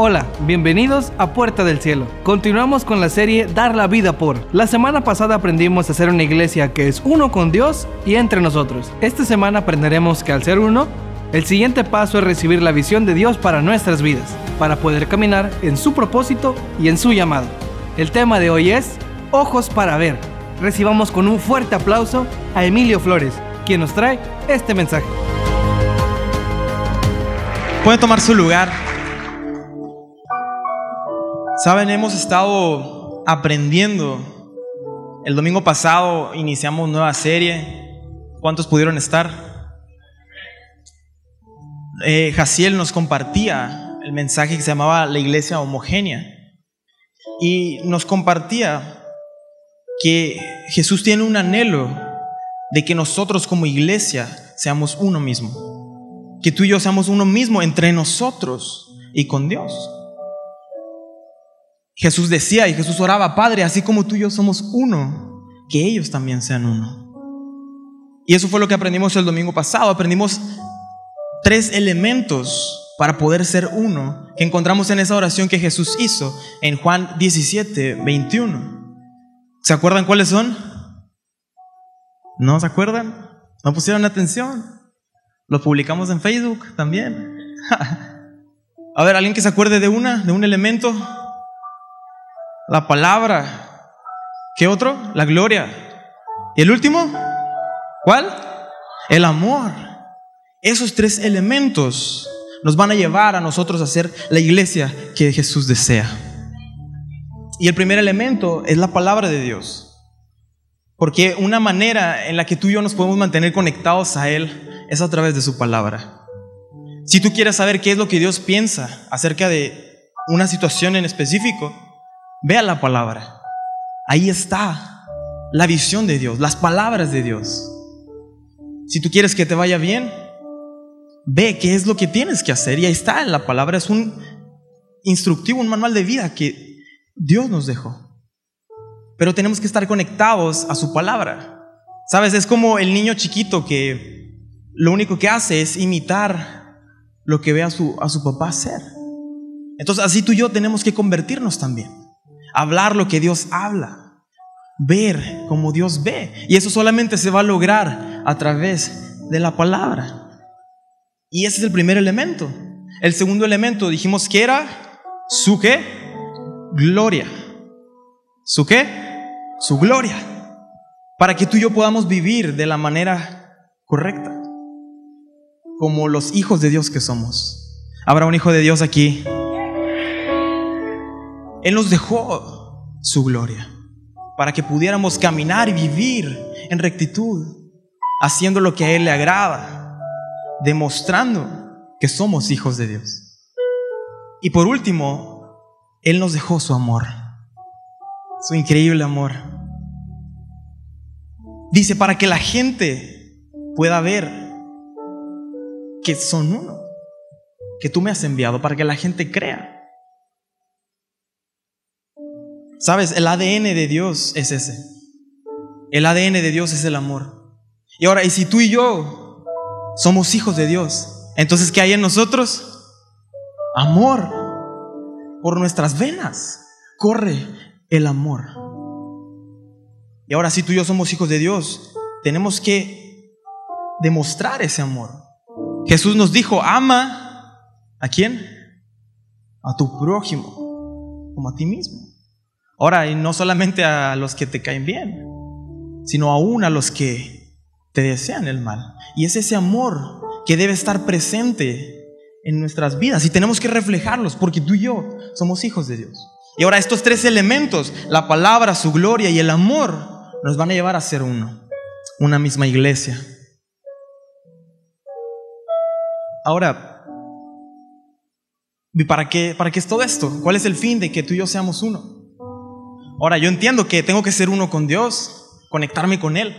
Hola, bienvenidos a Puerta del Cielo. Continuamos con la serie Dar la vida por. La semana pasada aprendimos a ser una iglesia que es uno con Dios y entre nosotros. Esta semana aprenderemos que al ser uno, el siguiente paso es recibir la visión de Dios para nuestras vidas, para poder caminar en su propósito y en su llamado. El tema de hoy es Ojos para ver. Recibamos con un fuerte aplauso a Emilio Flores, quien nos trae este mensaje. Pueden tomar su lugar. Saben, hemos estado aprendiendo. El domingo pasado iniciamos nueva serie. ¿Cuántos pudieron estar? Eh, Jaciel nos compartía el mensaje que se llamaba la iglesia homogénea. Y nos compartía que Jesús tiene un anhelo de que nosotros como iglesia seamos uno mismo. Que tú y yo seamos uno mismo entre nosotros y con Dios. Jesús decía y Jesús oraba, Padre, así como tú y yo somos uno, que ellos también sean uno. Y eso fue lo que aprendimos el domingo pasado. Aprendimos tres elementos para poder ser uno que encontramos en esa oración que Jesús hizo en Juan 17, 21. ¿Se acuerdan cuáles son? ¿No se acuerdan? ¿No pusieron atención? Lo publicamos en Facebook también. A ver, alguien que se acuerde de una, de un elemento. La palabra. ¿Qué otro? La gloria. ¿Y el último? ¿Cuál? El amor. Esos tres elementos nos van a llevar a nosotros a ser la iglesia que Jesús desea. Y el primer elemento es la palabra de Dios. Porque una manera en la que tú y yo nos podemos mantener conectados a Él es a través de su palabra. Si tú quieres saber qué es lo que Dios piensa acerca de una situación en específico, vea la palabra. Ahí está la visión de Dios, las palabras de Dios. Si tú quieres que te vaya bien, ve qué es lo que tienes que hacer y ahí está en la palabra. Es un instructivo, un manual de vida que Dios nos dejó. Pero tenemos que estar conectados a su palabra. Sabes, es como el niño chiquito que lo único que hace es imitar lo que ve a su, a su papá hacer. Entonces así tú y yo tenemos que convertirnos también. Hablar lo que Dios habla. Ver como Dios ve. Y eso solamente se va a lograr a través de la palabra. Y ese es el primer elemento. El segundo elemento dijimos que era su qué? gloria. ¿Su qué? Su gloria. Para que tú y yo podamos vivir de la manera correcta. Como los hijos de Dios que somos. Habrá un hijo de Dios aquí. Él nos dejó su gloria. Para que pudiéramos caminar y vivir en rectitud. Haciendo lo que a Él le agrada. Demostrando que somos hijos de Dios. Y por último, él nos dejó su amor, su increíble amor. Dice, para que la gente pueda ver que son uno, que tú me has enviado, para que la gente crea. Sabes, el ADN de Dios es ese. El ADN de Dios es el amor. Y ahora, y si tú y yo somos hijos de Dios, entonces ¿qué hay en nosotros? Amor por nuestras venas corre el amor. Y ahora si tú y yo somos hijos de Dios, tenemos que demostrar ese amor. Jesús nos dijo, ama a quién? A tu prójimo, como a ti mismo. Ahora, y no solamente a los que te caen bien, sino aún a los que te desean el mal. Y es ese amor que debe estar presente en nuestras vidas y tenemos que reflejarlos porque tú y yo somos hijos de Dios. Y ahora estos tres elementos, la palabra, su gloria y el amor, nos van a llevar a ser uno, una misma iglesia. Ahora, ¿para qué, ¿para qué es todo esto? ¿Cuál es el fin de que tú y yo seamos uno? Ahora, yo entiendo que tengo que ser uno con Dios, conectarme con Él,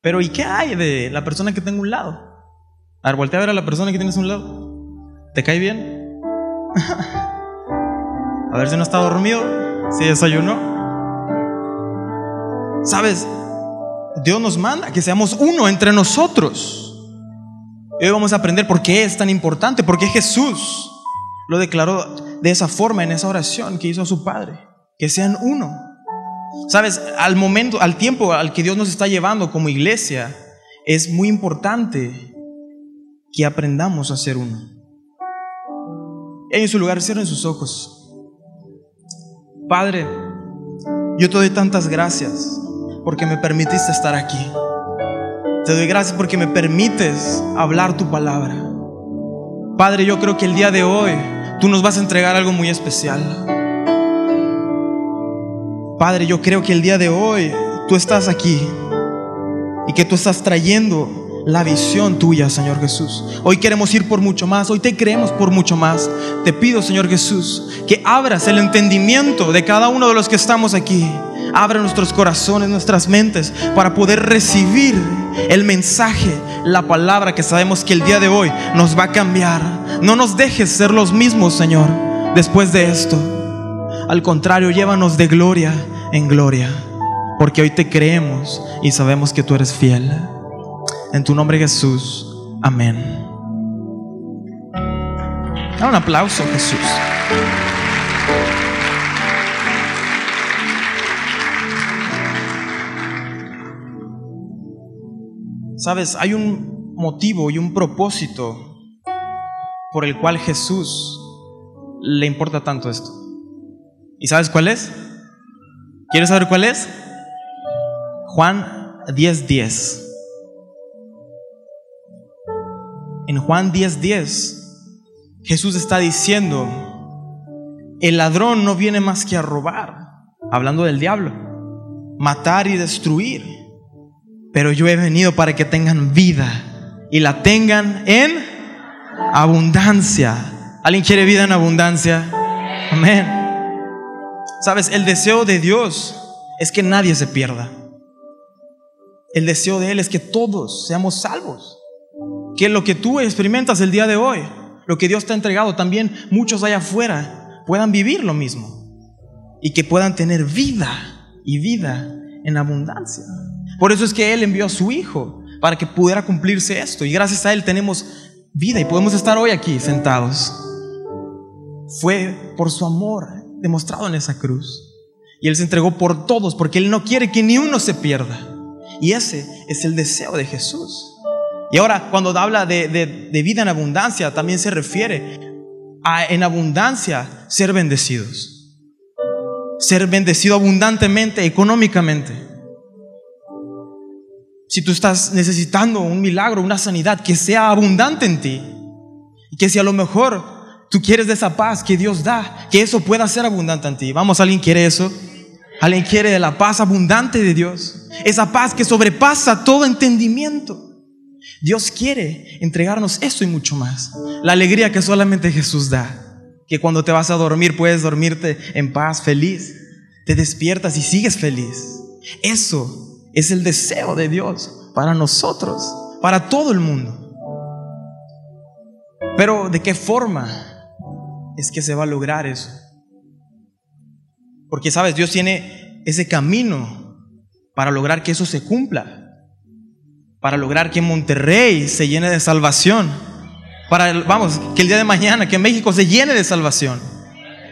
pero ¿y qué hay de la persona que tengo a un lado? A ver, voltea a ver a la persona que tienes a un lado. ¿Te cae bien? A ver si no está dormido, si desayunó. ¿Sabes? Dios nos manda que seamos uno entre nosotros. Hoy vamos a aprender por qué es tan importante, porque Jesús lo declaró de esa forma en esa oración que hizo a su Padre, que sean uno. Sabes, al momento, al tiempo al que Dios nos está llevando como iglesia, es muy importante que aprendamos a ser uno. En su lugar, cierren sus ojos. Padre, yo te doy tantas gracias porque me permitiste estar aquí. Te doy gracias porque me permites hablar tu palabra. Padre, yo creo que el día de hoy tú nos vas a entregar algo muy especial. Padre, yo creo que el día de hoy tú estás aquí y que tú estás trayendo la visión tuya, Señor Jesús. Hoy queremos ir por mucho más, hoy te creemos por mucho más. Te pido, Señor Jesús, que abras el entendimiento de cada uno de los que estamos aquí. Abra nuestros corazones, nuestras mentes, para poder recibir el mensaje, la palabra que sabemos que el día de hoy nos va a cambiar. No nos dejes ser los mismos, Señor, después de esto. Al contrario, llévanos de gloria en gloria, porque hoy te creemos y sabemos que tú eres fiel. En tu nombre Jesús. Amén. Da un aplauso Jesús. Sabes, hay un motivo y un propósito por el cual Jesús le importa tanto esto. ¿Y sabes cuál es? ¿Quieres saber cuál es? Juan 10:10. 10. En Juan 10:10, 10, Jesús está diciendo, el ladrón no viene más que a robar, hablando del diablo, matar y destruir, pero yo he venido para que tengan vida y la tengan en abundancia. ¿Alguien quiere vida en abundancia? Amén. Sabes, el deseo de Dios es que nadie se pierda. El deseo de Él es que todos seamos salvos que lo que tú experimentas el día de hoy, lo que Dios te ha entregado, también muchos allá afuera puedan vivir lo mismo y que puedan tener vida y vida en abundancia. Por eso es que Él envió a su Hijo para que pudiera cumplirse esto y gracias a Él tenemos vida y podemos estar hoy aquí sentados. Fue por su amor demostrado en esa cruz. Y Él se entregó por todos porque Él no quiere que ni uno se pierda. Y ese es el deseo de Jesús. Y ahora, cuando habla de, vida en abundancia, también se refiere a en abundancia ser bendecidos. Ser bendecido abundantemente, económicamente. Si tú estás necesitando un milagro, una sanidad, que sea abundante en ti. Y que si a lo mejor tú quieres de esa paz que Dios da, que eso pueda ser abundante en ti. Vamos, ¿alguien quiere eso? ¿Alguien quiere de la paz abundante de Dios? Esa paz que sobrepasa todo entendimiento. Dios quiere entregarnos eso y mucho más. La alegría que solamente Jesús da. Que cuando te vas a dormir puedes dormirte en paz, feliz. Te despiertas y sigues feliz. Eso es el deseo de Dios para nosotros, para todo el mundo. Pero ¿de qué forma es que se va a lograr eso? Porque sabes, Dios tiene ese camino para lograr que eso se cumpla para lograr que Monterrey se llene de salvación. Para, vamos, que el día de mañana, que México se llene de salvación.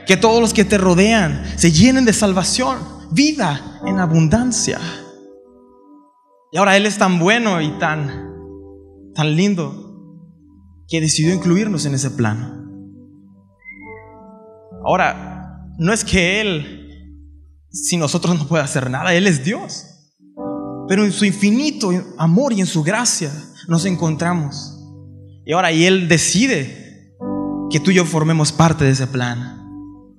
Que todos los que te rodean se llenen de salvación. Vida en abundancia. Y ahora Él es tan bueno y tan, tan lindo que decidió incluirnos en ese plan. Ahora, no es que Él, si nosotros no puede hacer nada, Él es Dios. Pero en su infinito amor y en su gracia nos encontramos. Y ahora, y Él decide que tú y yo formemos parte de ese plan.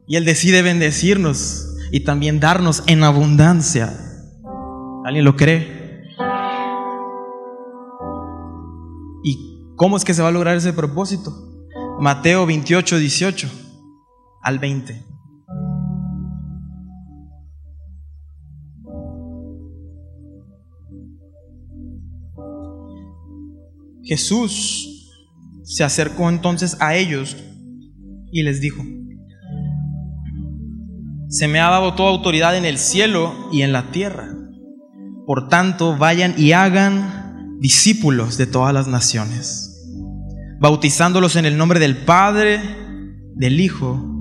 Y Él decide bendecirnos y también darnos en abundancia. ¿Alguien lo cree? ¿Y cómo es que se va a lograr ese propósito? Mateo 28, 18 al 20. Jesús se acercó entonces a ellos y les dijo, se me ha dado toda autoridad en el cielo y en la tierra. Por tanto, vayan y hagan discípulos de todas las naciones, bautizándolos en el nombre del Padre, del Hijo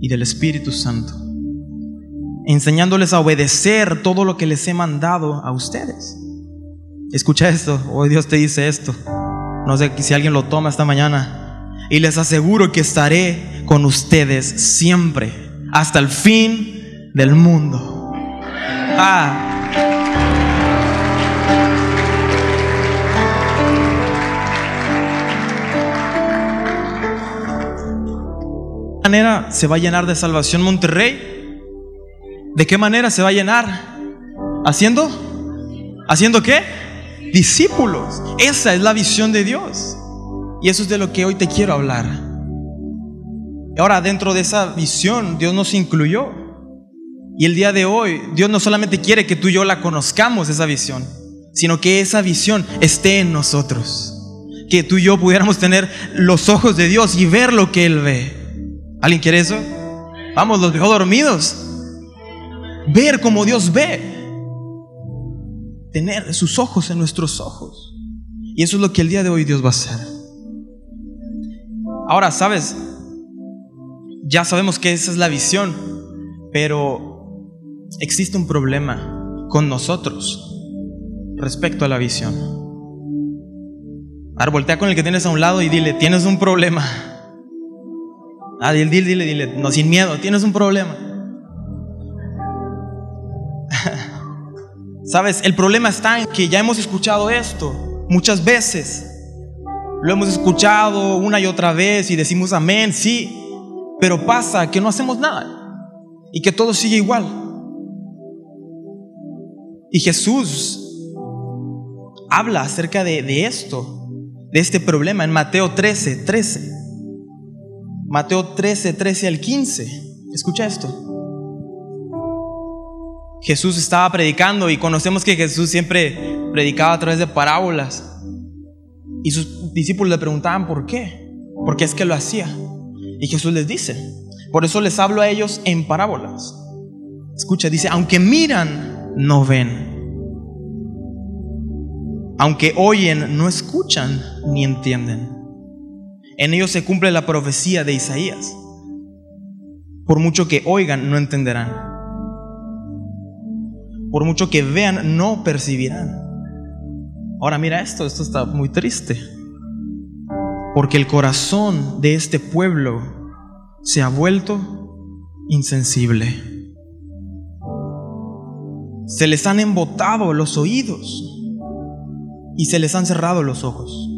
y del Espíritu Santo, enseñándoles a obedecer todo lo que les he mandado a ustedes. Escucha esto, hoy Dios te dice esto. No sé si alguien lo toma esta mañana. Y les aseguro que estaré con ustedes siempre, hasta el fin del mundo. Ah. Manera se va a llenar de salvación Monterrey? ¿De qué manera se va a llenar? ¿Haciendo? ¿Haciendo qué? Discípulos. Esa es la visión de Dios. Y eso es de lo que hoy te quiero hablar. Ahora, dentro de esa visión, Dios nos incluyó. Y el día de hoy, Dios no solamente quiere que tú y yo la conozcamos, esa visión, sino que esa visión esté en nosotros. Que tú y yo pudiéramos tener los ojos de Dios y ver lo que Él ve. ¿Alguien quiere eso? Vamos, los dejó dormidos. Ver como Dios ve. Tener sus ojos en nuestros ojos. Y eso es lo que el día de hoy Dios va a hacer. Ahora, ¿sabes? Ya sabemos que esa es la visión, pero existe un problema con nosotros respecto a la visión. Ahora voltea con el que tienes a un lado y dile, tienes un problema. Ah, dile, dile, dile, no sin miedo, tienes un problema. Sabes, el problema está en que ya hemos escuchado esto muchas veces. Lo hemos escuchado una y otra vez y decimos amén, sí, pero pasa que no hacemos nada y que todo sigue igual. Y Jesús habla acerca de, de esto, de este problema en Mateo 13, 13. Mateo 13, 13 al 15. Escucha esto. Jesús estaba predicando y conocemos que Jesús siempre predicaba a través de parábolas. Y sus discípulos le preguntaban por qué. ¿Por qué es que lo hacía? Y Jesús les dice, por eso les hablo a ellos en parábolas. Escucha, dice, aunque miran, no ven. Aunque oyen, no escuchan ni entienden. En ellos se cumple la profecía de Isaías. Por mucho que oigan, no entenderán. Por mucho que vean, no percibirán. Ahora mira esto, esto está muy triste. Porque el corazón de este pueblo se ha vuelto insensible. Se les han embotado los oídos y se les han cerrado los ojos.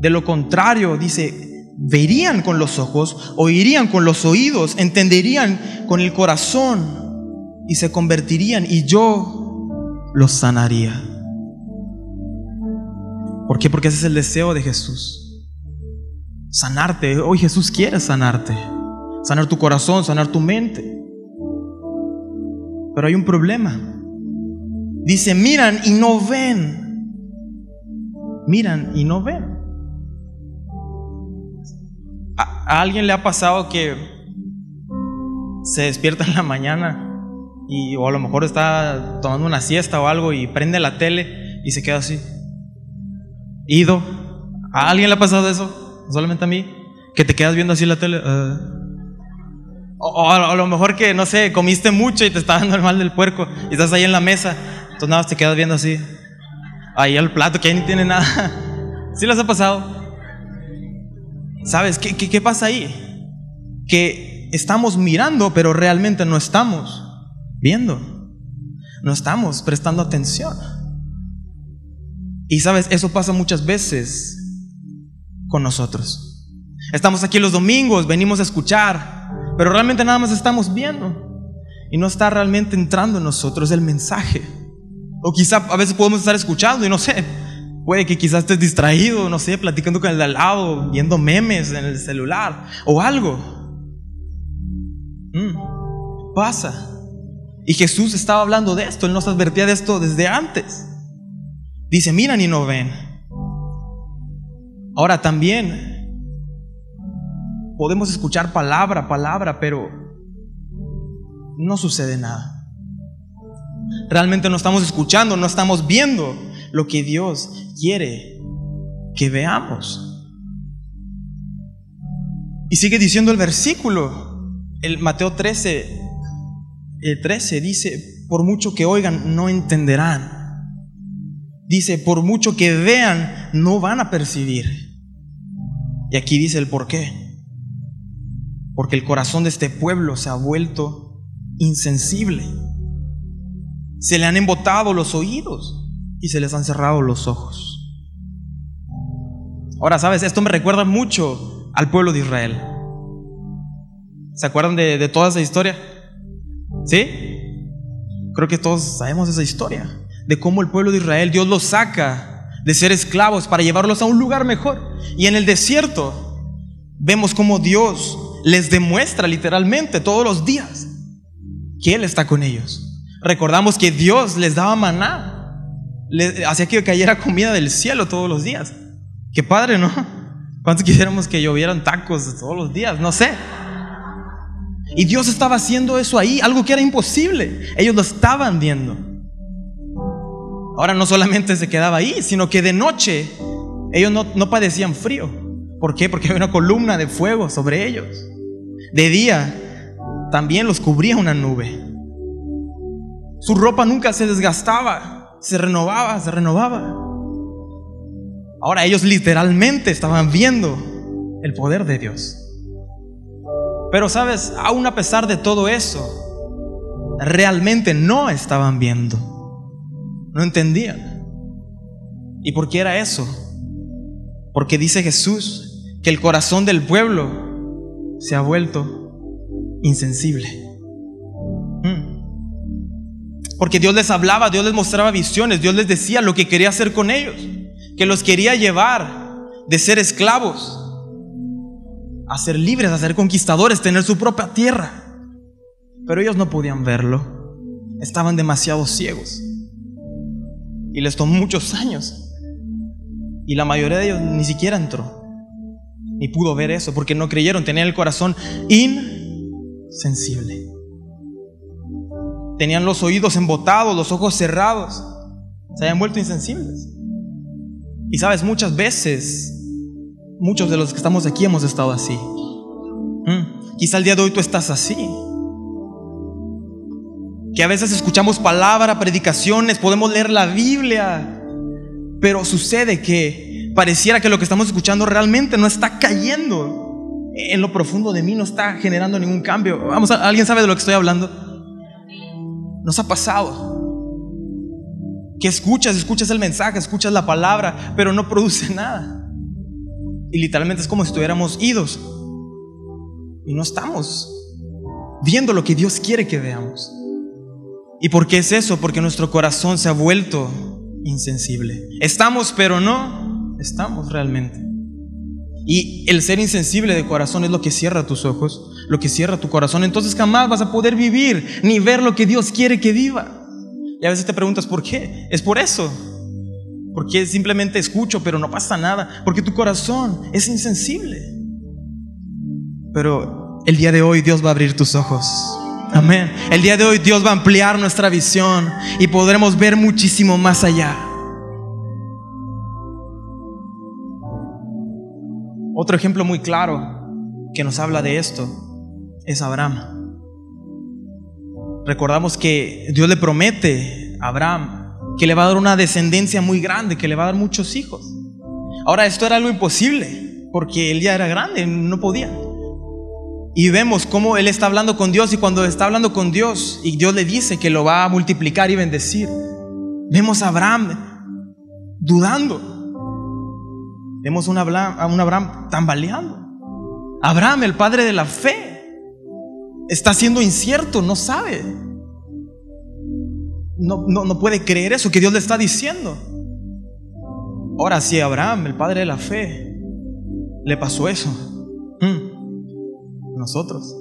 De lo contrario, dice, verían con los ojos, oirían con los oídos, entenderían con el corazón y se convertirían y yo los sanaría. ¿Por qué? Porque ese es el deseo de Jesús. Sanarte. Hoy Jesús quiere sanarte. Sanar tu corazón, sanar tu mente. Pero hay un problema. Dice, miran y no ven. Miran y no ven. ¿A alguien le ha pasado que se despierta en la mañana y o a lo mejor está tomando una siesta o algo y prende la tele y se queda así? Ido. ¿A alguien le ha pasado eso? ¿Solamente a mí? Que te quedas viendo así la tele. Ah. o, a lo mejor que, no sé, comiste mucho y te está dando el mal del puerco y estás ahí en la mesa. Entonces nada te quedas viendo así. Ahí al plato que ahí ni tiene nada. ¿Sí les ha pasado? ¿Sabes qué, qué, pasa ahí? Que estamos mirando, pero realmente no estamos viendo. No estamos prestando atención. Y sabes, eso pasa muchas veces con nosotros. Estamos aquí los domingos, venimos a escuchar, pero realmente nada más estamos viendo. Y no está realmente entrando en nosotros el mensaje. O quizá a veces podemos estar escuchando y no sé, Puede que quizás estés distraído, no sé, platicando con el de al lado, viendo memes en el celular o algo. Mm, pasa. Y Jesús estaba hablando de esto, Él nos advertía de esto desde antes. Dice, miran y no ven. Ahora también podemos escuchar palabra, palabra, pero no sucede nada. Realmente no estamos escuchando, no estamos viendo lo que Dios quiere que veamos. Y sigue diciendo el versículo, el Mateo 13, el 13 dice, por mucho que oigan, no entenderán. Dice, por mucho que vean, no van a percibir. Y aquí dice el por qué. Porque el corazón de este pueblo se ha vuelto insensible. Se le han embotado los oídos y se les han cerrado los ojos. Ahora, sabes, esto me recuerda mucho al pueblo de Israel. ¿Se acuerdan de, toda esa historia? ¿Sí? Creo que todos sabemos esa historia. De cómo el pueblo de Israel, Dios los saca de ser esclavos para llevarlos a un lugar mejor. Y en el desierto vemos cómo Dios les demuestra literalmente todos los días que Él está con ellos. Recordamos que Dios les daba maná, hacía que cayera comida del cielo todos los días. Qué padre, ¿no? ¿Cuántos quisiéramos que llovieran tacos todos los días? No sé. Y Dios estaba haciendo eso ahí, algo que era imposible. Ellos lo estaban viendo. Ahora no solamente se quedaba ahí, sino que de noche ellos no, no padecían frío. ¿Por qué? Porque había una columna de fuego sobre ellos. De día también los cubría una nube. Su ropa nunca se desgastaba, se renovaba, se renovaba. Ahora ellos literalmente estaban viendo el poder de Dios. Pero sabes, aún a pesar de todo eso, realmente no estaban viendo. No entendían. ¿Y por qué era eso? Porque dice Jesús que el corazón del pueblo se ha vuelto insensible. Porque Dios les hablaba, Dios les mostraba visiones, Dios les decía lo que quería hacer con ellos que los quería llevar de ser esclavos a ser libres, a ser conquistadores, tener su propia tierra. Pero ellos no podían verlo. Estaban demasiado ciegos. Y les tomó muchos años. Y la mayoría de ellos ni siquiera entró. Ni pudo ver eso porque no creyeron. Tenían el corazón insensible. Tenían los oídos embotados, los ojos cerrados. Se habían vuelto insensibles. Y sabes, muchas veces, muchos de los que estamos aquí hemos estado así. Mm, quizá el día de hoy tú estás así. Que a veces escuchamos palabra, predicaciones, podemos leer la Biblia, pero sucede que pareciera que lo que estamos escuchando realmente no está cayendo en lo profundo de mí, no está generando ningún cambio. Vamos, ¿alguien sabe de lo que estoy hablando? Nos ha pasado que escuchas, escuchas el mensaje, escuchas la palabra, pero no produce nada. Y literalmente es como si estuviéramos idos y no estamos viendo lo que Dios quiere que veamos. ¿Y por qué es eso? Porque nuestro corazón se ha vuelto insensible. Estamos, pero no estamos realmente. Y el ser insensible de corazón es lo que cierra tus ojos, lo que cierra tu corazón. Entonces jamás vas a poder vivir ni ver lo que Dios quiere que viva. Y a veces te preguntas, ¿por qué? Es por eso. Porque simplemente escucho, pero no pasa nada. Porque tu corazón es insensible. Pero el día de hoy Dios va a abrir tus ojos. Amén. El día de hoy Dios va a ampliar nuestra visión y podremos ver muchísimo más allá. Otro ejemplo muy claro que nos habla de esto es Abraham. Recordamos que Dios le promete a Abraham que le va a dar una descendencia muy grande, que le va a dar muchos hijos. Ahora, esto era algo imposible, porque él ya era grande, no podía. Y vemos cómo él está hablando con Dios y cuando está hablando con Dios y Dios le dice que lo va a multiplicar y bendecir, vemos a Abraham dudando. Vemos a un Abraham, Abraham tambaleando. Abraham, el padre de la fe, está siendo incierto, no sabe. No, no, puede creer eso que Dios le está diciendo. Ahora, si Abraham, el padre de la fe, le pasó eso, hmm, nosotros.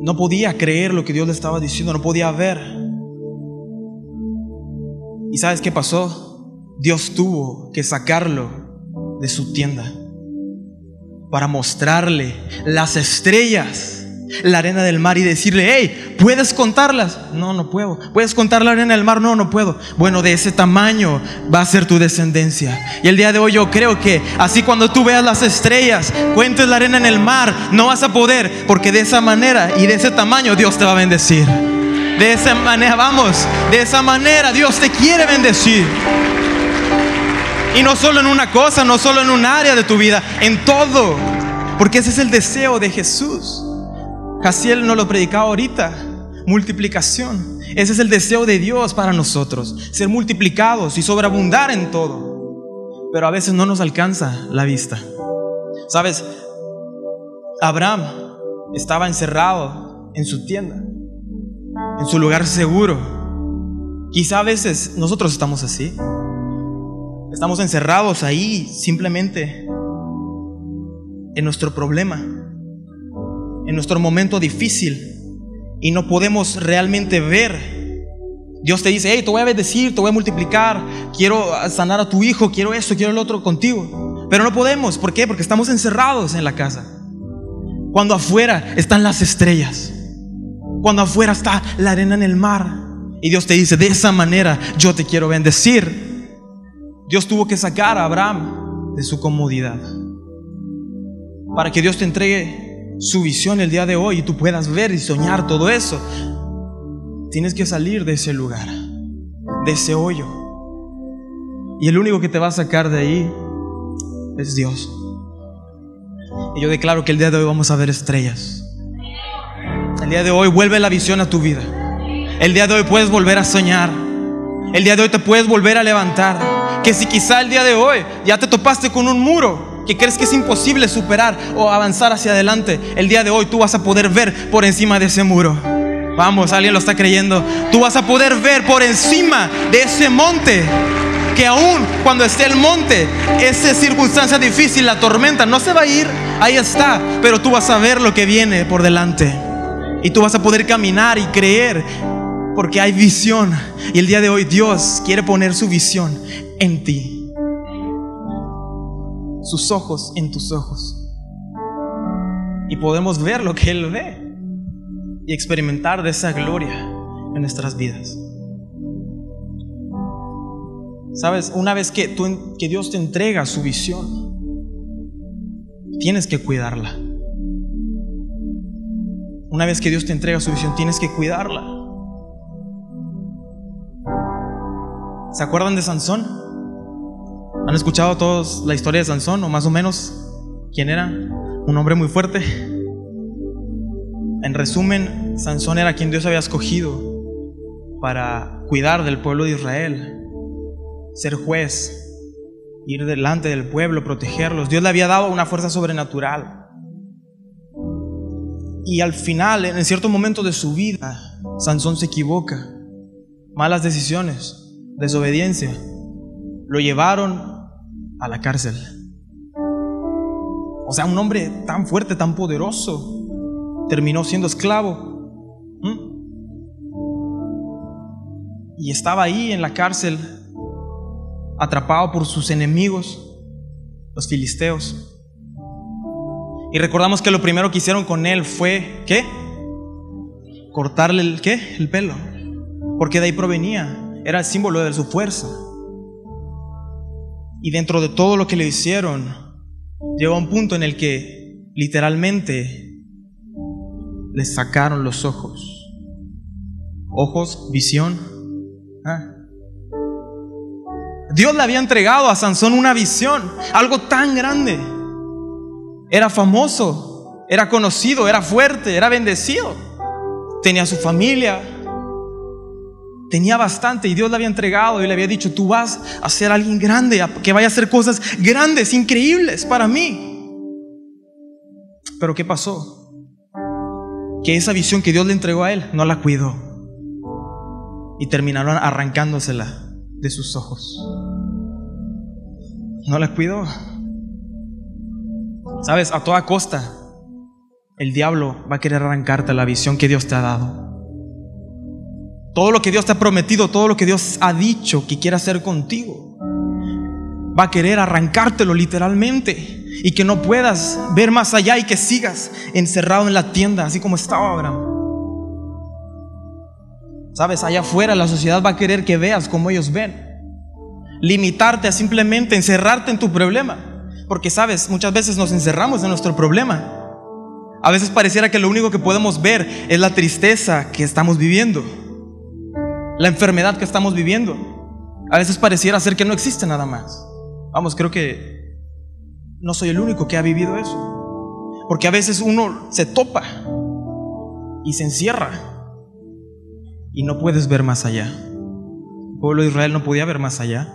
No podía creer lo que Dios le estaba diciendo, no podía ver. ¿Y sabes qué pasó? Dios tuvo que sacarlo de su tienda para mostrarle las estrellas la arena del mar y decirle, hey, ¿puedes contarlas? No, no puedo. ¿Puedes contar la arena del mar? No, no puedo. Bueno, de ese tamaño va a ser tu descendencia. Y el día de hoy yo creo que así cuando tú veas las estrellas, cuentes la arena en el mar, no vas a poder, porque de esa manera y de ese tamaño Dios te va a bendecir. De esa manera, vamos, de esa manera Dios te quiere bendecir. Y no solo en una cosa, no solo en un área de tu vida, en todo. Porque ese es el deseo de Jesús. Jaciel no lo predicaba ahorita. Multiplicación. Ese es el deseo de Dios para nosotros. Ser multiplicados y sobreabundar en todo. Pero a veces no nos alcanza la vista. Sabes, Abraham estaba encerrado en su tienda, en su lugar seguro. Quizá a veces nosotros estamos así. Estamos encerrados ahí simplemente en nuestro problema, en nuestro momento difícil y no podemos realmente ver. Dios te dice, hey, te voy a bendecir, te voy a multiplicar, quiero sanar a tu hijo, quiero esto, quiero el otro contigo. Pero no podemos, ¿por qué? Porque estamos encerrados en la casa. Cuando afuera están las estrellas, cuando afuera está la arena en el mar. Y Dios te dice, de esa manera yo te quiero bendecir. Dios tuvo que sacar a Abraham de su comodidad para que Dios te entregue su visión el día de hoy y tú puedas ver y soñar todo eso. Tienes que salir de ese lugar, de ese hoyo. Y el único que te va a sacar de ahí es Dios. Y yo declaro que el día de hoy vamos a ver estrellas. El día de hoy vuelve la visión a tu vida. El día de hoy puedes volver a soñar. El día de hoy te puedes volver a levantar que si quizá el día de hoy ya te topaste con un muro que crees que es imposible superar o avanzar hacia adelante, el día de hoy tú vas a poder ver por encima de ese muro. Vamos, alguien lo está creyendo. Tú vas a poder ver por encima de ese monte. Que aún cuando esté el monte, esa circunstancia difícil, la tormenta, no se va a ir, ahí está. Pero tú vas a ver lo que viene por delante. Y tú vas a poder caminar y creer porque hay visión. Y el día de hoy Dios quiere poner su visión en ti. Sus ojos en tus ojos. Y podemos ver lo que Él ve y experimentar de esa gloria en nuestras vidas. Sabes, una vez que, tú, que Dios te entrega su visión, tienes que cuidarla. Una vez que Dios te entrega su visión, tienes que cuidarla. ¿Se acuerdan de Sansón? ¿Han escuchado todos la historia de Sansón o más o menos quién era? Un hombre muy fuerte. En resumen, Sansón era quien Dios había escogido para cuidar del pueblo de Israel, ser juez, ir delante del pueblo, protegerlos. Dios le había dado una fuerza sobrenatural. Y al final, en cierto momento de su vida, Sansón se equivoca, malas decisiones desobediencia, lo llevaron a la cárcel. O sea, un hombre tan fuerte, tan poderoso, terminó siendo esclavo. ¿Mm? Y estaba ahí en la cárcel, atrapado por sus enemigos, los filisteos. Y recordamos que lo primero que hicieron con él fue, ¿qué? Cortarle el, ¿qué? El pelo. Porque de ahí provenía era el símbolo de su fuerza. Y dentro de todo lo que le hicieron, llegó a un punto en el que literalmente le sacaron los ojos. Ojos, visión. Ah. Dios le había entregado a Sansón una visión, algo tan grande. Era famoso, era conocido, era fuerte, era bendecido. Tenía su familia, tenía bastante y Dios le había entregado y le había dicho, tú vas a ser alguien grande, que vaya a hacer cosas grandes, increíbles para mí. Pero ¿qué pasó? Que esa visión que Dios le entregó a él no la cuidó y terminaron arrancándosela de sus ojos. No la cuidó. Sabes, a toda costa, el diablo va a querer arrancarte la visión que Dios te ha dado. Todo lo que Dios te ha prometido, todo lo que Dios ha dicho que quiere hacer contigo, va a querer arrancártelo literalmente. y que no puedas ver más allá y que sigas encerrado en la tienda, así como estaba Abraham. Sabes, allá afuera la sociedad va a querer que veas como ellos ven. Limitarte a simplemente encerrarte en tu problema. Porque sabes, muchas veces nos encerramos en nuestro problema. A veces pareciera que lo único que podemos ver es la tristeza que estamos viviendo, la enfermedad que estamos viviendo. A veces pareciera ser que no existe nada más. Vamos, creo que no soy el único que ha vivido eso. Porque a veces uno se topa y se encierra y no puedes ver más allá. El pueblo de Israel no podía ver más allá.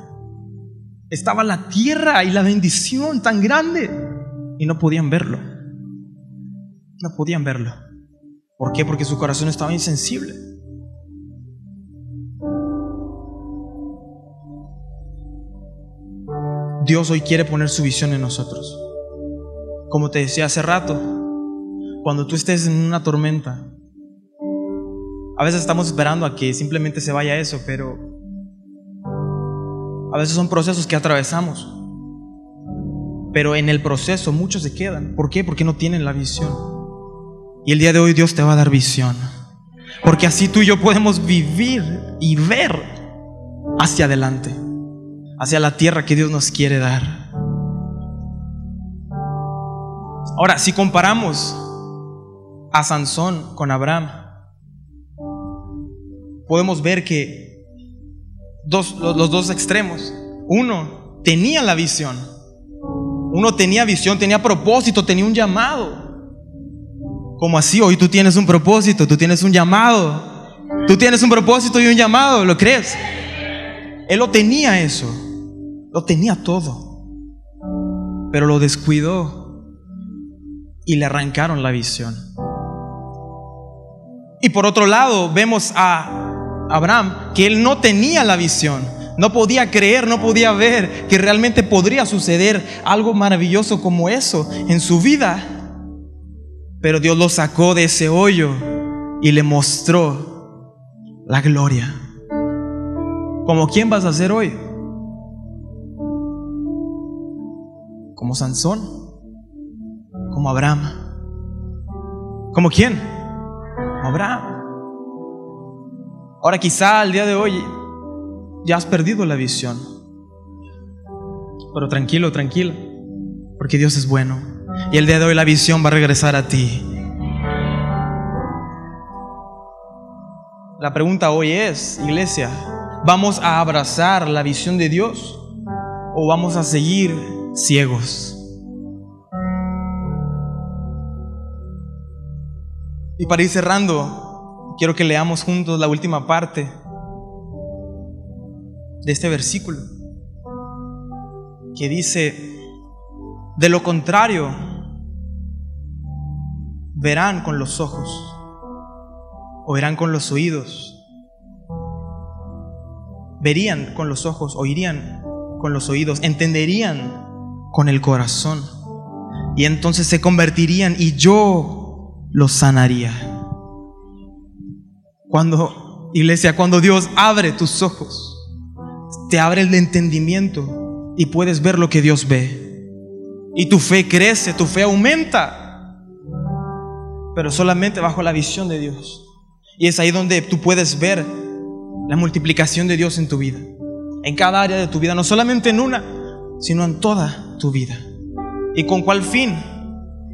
Estaba la tierra y la bendición tan grande y no podían verlo. No podían verlo. ¿Por qué? Porque su corazón estaba insensible. Dios hoy quiere poner su visión en nosotros. Como te decía hace rato, cuando tú estés en una tormenta, a veces estamos esperando a que simplemente se vaya eso, pero a veces son procesos que atravesamos. Pero en el proceso muchos se quedan. ¿Por qué? Porque no tienen la visión. Y el día de hoy Dios te va a dar visión. Porque así tú y yo podemos vivir y ver hacia adelante, hacia la tierra que Dios nos quiere dar. Ahora, si comparamos a Sansón con Abraham, podemos ver que dos, los dos extremos, uno tenía la visión, uno tenía visión, tenía propósito, tenía un llamado. Como así? Hoy tú tienes un propósito, tú tienes un llamado. Tú tienes un propósito y un llamado, ¿lo crees? Él lo tenía eso. Lo tenía todo. Pero lo descuidó y le arrancaron la visión. Y por otro lado, vemos a Abraham que él no tenía la visión. No podía creer, no podía ver que realmente podría suceder algo maravilloso como eso en su vida. Pero Dios lo sacó de ese hoyo y le mostró la gloria. ¿Como quién vas a ser hoy? Como Sansón, como Abraham. ¿Como quién? Como Abraham. Ahora quizá al día de hoy ya has perdido la visión. Pero tranquilo, tranquilo, porque Dios es bueno. Y el día de hoy la visión va a regresar a ti. La pregunta hoy es, iglesia, ¿vamos a abrazar la visión de Dios o vamos a seguir ciegos? Y para ir cerrando, quiero que leamos juntos la última parte de este versículo, que dice, de lo contrario, verán con los ojos, o verán con los oídos, verían con los ojos, oirían con los oídos, entenderían con el corazón, y entonces se convertirían y yo los sanaría. Cuando, iglesia, cuando Dios abre tus ojos, te abre el entendimiento y puedes ver lo que Dios ve. Y tu fe crece, tu fe aumenta. Pero solamente bajo la visión de Dios. Y es ahí donde tú puedes ver la multiplicación de Dios en tu vida. En cada área de tu vida, no solamente en una, sino en toda tu vida. ¿Y con cuál fin?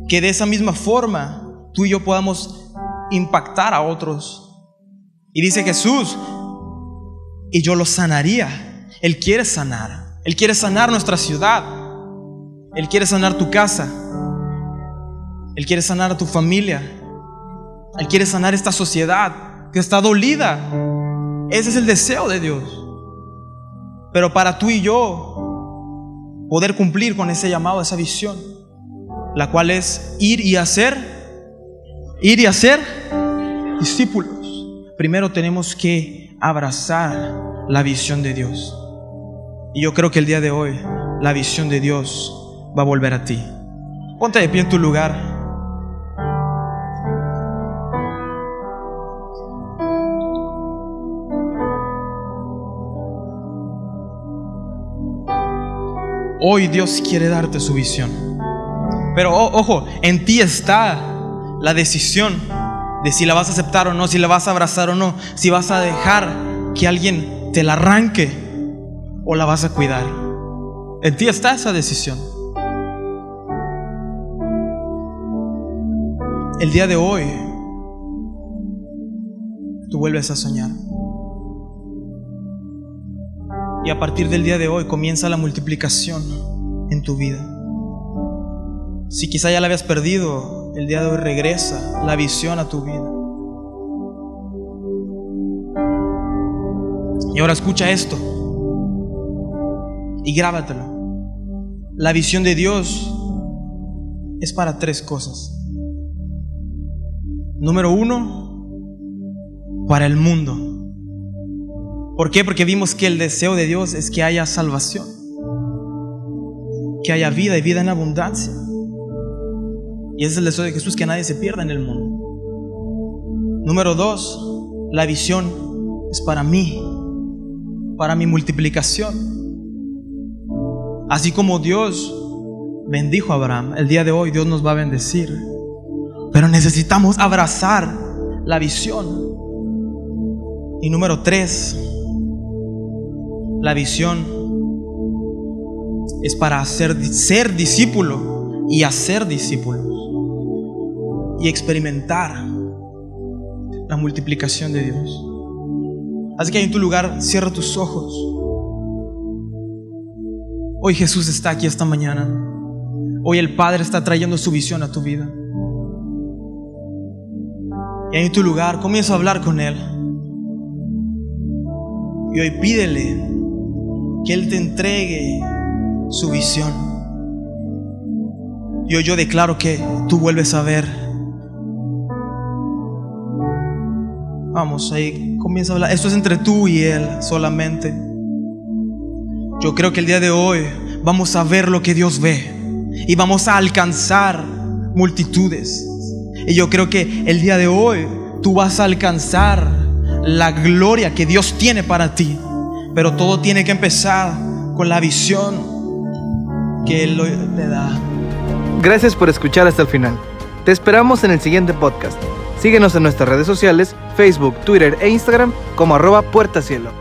Que de esa misma forma tú y yo podamos impactar a otros. Y dice Jesús, y yo lo sanaría. Él quiere sanar. Él quiere sanar nuestra ciudad. Él quiere sanar tu casa. Él quiere sanar a tu familia. Él quiere sanar esta sociedad que está dolida. Ese es el deseo de Dios. Pero para tú y yo poder cumplir con ese llamado, esa visión, la cual es ir y hacer, ir y hacer discípulos, primero tenemos que abrazar la visión de Dios. Y yo creo que el día de hoy la visión de Dios va a volver a ti. Ponte de pie en tu lugar. Hoy Dios quiere darte su visión. Pero ojo, en ti está la decisión de si la vas a aceptar o no, si la vas a abrazar o no, si vas a dejar que alguien te la arranque o la vas a cuidar. En ti está esa decisión. El día de hoy, tú vuelves a soñar. Y a partir del día de hoy comienza la multiplicación en tu vida. Si quizá ya la habías perdido, el día de hoy regresa la visión a tu vida. Y ahora escucha esto y grábatelo. La visión de Dios es para tres cosas. Número uno, para el mundo. ¿Por qué? Porque vimos que el deseo de Dios es que haya salvación, que haya vida y vida en abundancia. Y ese es el deseo de Jesús, que nadie se pierda en el mundo. Número dos, la visión es para mí, para mi multiplicación. Así como Dios bendijo a Abraham, el día de hoy Dios nos va a bendecir. Pero necesitamos abrazar la visión. Y número tres, la visión es para hacer, ser discípulo y hacer discípulos y experimentar la multiplicación de Dios. Así que en tu lugar, cierra tus ojos. Hoy Jesús está aquí esta mañana. Hoy el Padre está trayendo su visión a tu vida. Y en tu lugar comienza a hablar con Él. Y hoy pídele que Él te entregue su visión. Y hoy yo declaro que tú vuelves a ver. Vamos, ahí comienza a hablar. Esto es entre tú y Él solamente. Yo creo que el día de hoy vamos a ver lo que Dios ve. Y vamos a alcanzar multitudes. Y yo creo que el día de hoy tú vas a alcanzar la gloria que Dios tiene para ti. Pero todo tiene que empezar con la visión que Él te da. Gracias por escuchar hasta el final. Te esperamos en el siguiente podcast. Síguenos en nuestras redes sociales, Facebook, Twitter e Instagram como arroba Puerta Cielo.